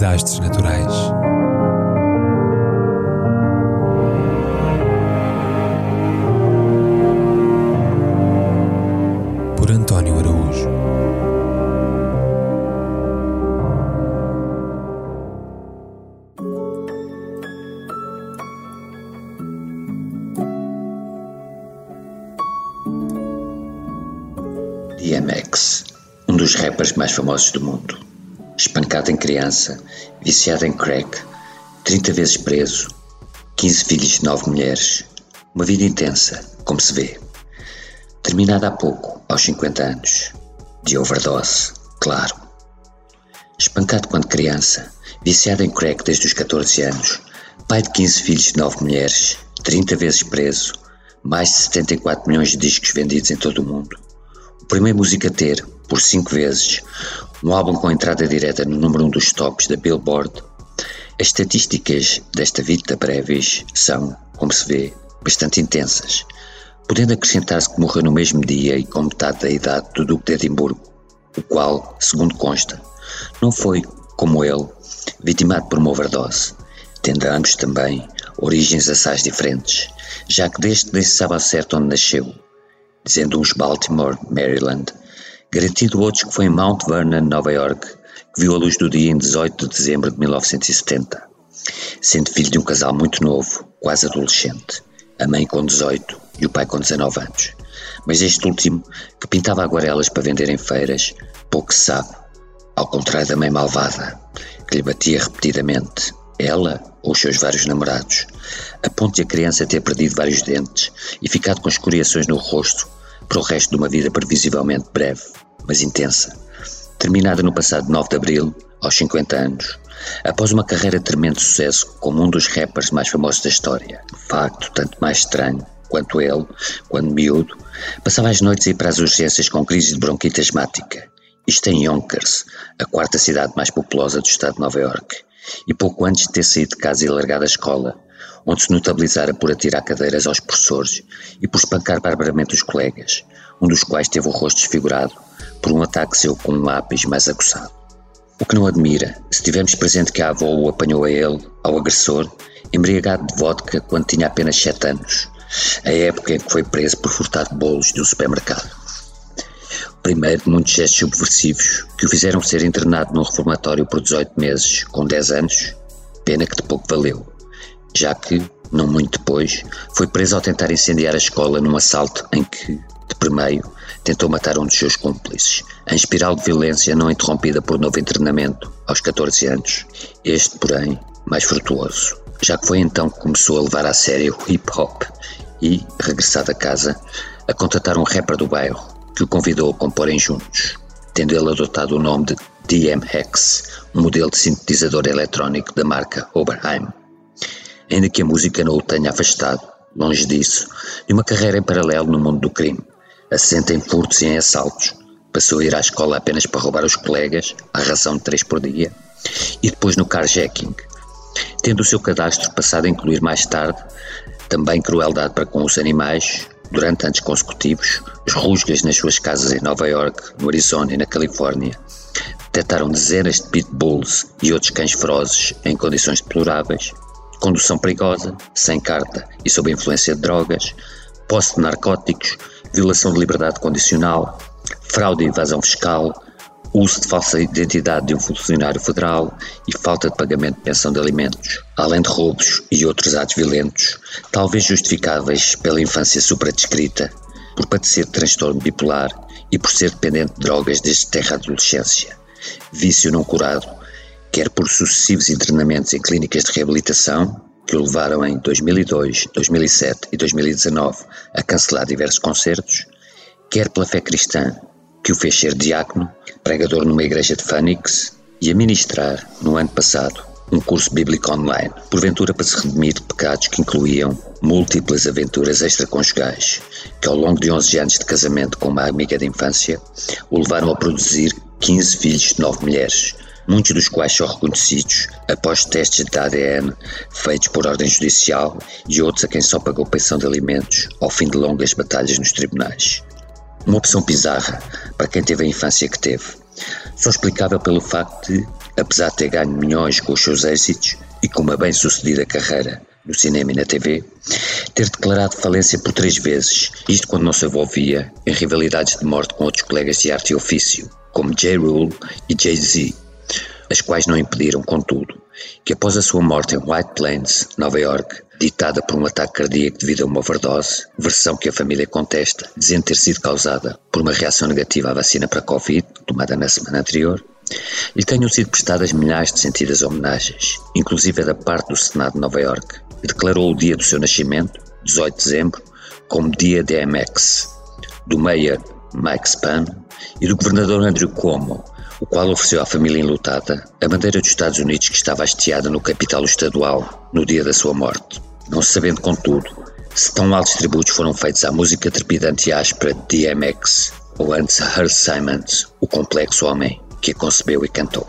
desastres naturais. Por António Araújo. DMX, um dos rappers mais famosos do mundo. Espancado em criança, viciado em crack, 30 vezes preso, 15 filhos de 9 mulheres. Uma vida intensa, como se vê. Terminada há pouco, aos 50 anos. De overdose, claro. Espancado quando criança, viciado em crack desde os 14 anos, pai de 15 filhos de 9 mulheres, 30 vezes preso, mais de 74 milhões de discos vendidos em todo o mundo. O primeiro músico a ter, por 5 vezes, um álbum com entrada direta no número 1 um dos tops da Billboard. As estatísticas desta vida breves são, como se vê, bastante intensas, podendo acrescentar-se que morreu no mesmo dia e com metade da idade do Duque de Edimburgo, o qual, segundo consta, não foi, como ele, vitimado por uma overdose, tendo ambos também origens assais diferentes, já que desde nem se sabe ao certo onde nasceu, dizendo uns Baltimore, Maryland, garantido que foi em Mount Vernon, Nova York, que viu a luz do dia em 18 de dezembro de 1970, sendo filho de um casal muito novo, quase adolescente, a mãe com 18 e o pai com 19 anos. Mas este último, que pintava aguarelas para vender em feiras, pouco se sabe, ao contrário da mãe malvada, que lhe batia repetidamente, ela ou os seus vários namorados, a ponto de a criança ter perdido vários dentes e ficado com escoriações no rosto para o resto de uma vida previsivelmente breve, mas intensa, terminada no passado 9 de abril, aos 50 anos, após uma carreira de tremendo sucesso como um dos rappers mais famosos da história. Facto tanto mais estranho quanto ele, quando miúdo, passava as noites a ir para as urgências com crise de bronquite asmática. Isto em Yonkers, a quarta cidade mais populosa do estado de Nova York, e pouco antes de ter saído de casa e largado a escola, onde se notabilizara por atirar cadeiras aos professores e por espancar barbaramente os colegas, um dos quais teve o rosto desfigurado por um ataque seu com um lápis mais aguçado. O que não admira, se tivermos presente que a avó o apanhou a ele, ao agressor, embriagado de vodka quando tinha apenas 7 anos, a época em que foi preso por furtar bolos de um supermercado. Primeiro de muitos gestos subversivos que o fizeram ser internado num reformatório por 18 meses, com 10 anos, pena que de pouco valeu já que, não muito depois, foi preso ao tentar incendiar a escola num assalto em que, de primeiro, tentou matar um dos seus cúmplices, em espiral de violência não interrompida por novo internamento, aos 14 anos. Este, porém, mais frutuoso, já que foi então que começou a levar a sério o hip hop e, regressado a casa, a contratar um rapper do bairro que o convidou a comporem juntos, tendo ele adotado o nome de DMX, um modelo de sintetizador eletrónico da marca Oberheim ainda que a música não o tenha afastado, longe disso, de uma carreira em paralelo no mundo do crime. Assenta em furtos e em assaltos. Passou a ir à escola apenas para roubar os colegas, à ração de três por dia, e depois no carjacking, tendo o seu cadastro passado a incluir mais tarde também crueldade para com os animais, durante anos consecutivos, os rusgas nas suas casas em Nova York, no Arizona e na Califórnia detectaram dezenas de pitbulls e outros cães ferozes em condições deploráveis, condução perigosa, sem carta e sob influência de drogas, posse de narcóticos, violação de liberdade condicional, fraude e evasão fiscal, uso de falsa identidade de um funcionário federal e falta de pagamento de pensão de alimentos, além de roubos e outros atos violentos, talvez justificáveis pela infância supradescrita, por padecer de transtorno bipolar e por ser dependente de drogas desde terra adolescência, vício não curado quer por sucessivos internamentos em clínicas de reabilitação, que o levaram em 2002, 2007 e 2019 a cancelar diversos concertos, quer pela fé cristã, que o fez ser diácono, pregador numa igreja de Phoenix e a ministrar, no ano passado, um curso bíblico online, porventura para se redimir de pecados que incluíam múltiplas aventuras extraconjugais, que ao longo de 11 anos de casamento com uma amiga de infância, o levaram a produzir 15 filhos de 9 mulheres, muitos dos quais são reconhecidos após testes de ADN feitos por ordem judicial e outros a quem só pagou pensão de alimentos ao fim de longas batalhas nos tribunais. Uma opção bizarra para quem teve a infância que teve, só explicável pelo facto de, apesar de ter ganho milhões com os seus êxitos e com uma bem-sucedida carreira no cinema e na TV, ter declarado falência por três vezes, isto quando não se envolvia em rivalidades de morte com outros colegas de arte e ofício, como J. Rule e Jay-Z, as quais não impediram, contudo, que após a sua morte em White Plains, Nova York, ditada por um ataque cardíaco devido a uma overdose, versão que a família contesta, dizendo ter sido causada por uma reação negativa à vacina para a Covid, tomada na semana anterior, lhe tenham sido prestadas milhares de sentidas homenagens, inclusive da parte do Senado de Nova York, que declarou o dia do seu nascimento, 18 de dezembro, como Dia DMX, do Mayor Mike Span e do governador Andrew Cuomo, o qual ofereceu à família enlutada a bandeira dos Estados Unidos que estava hasteada no capital estadual no dia da sua morte. Não sabendo, contudo, se tão altos tributos foram feitos à música trepidante e áspera de DMX ou antes a Simons, o complexo homem que a concebeu e cantou.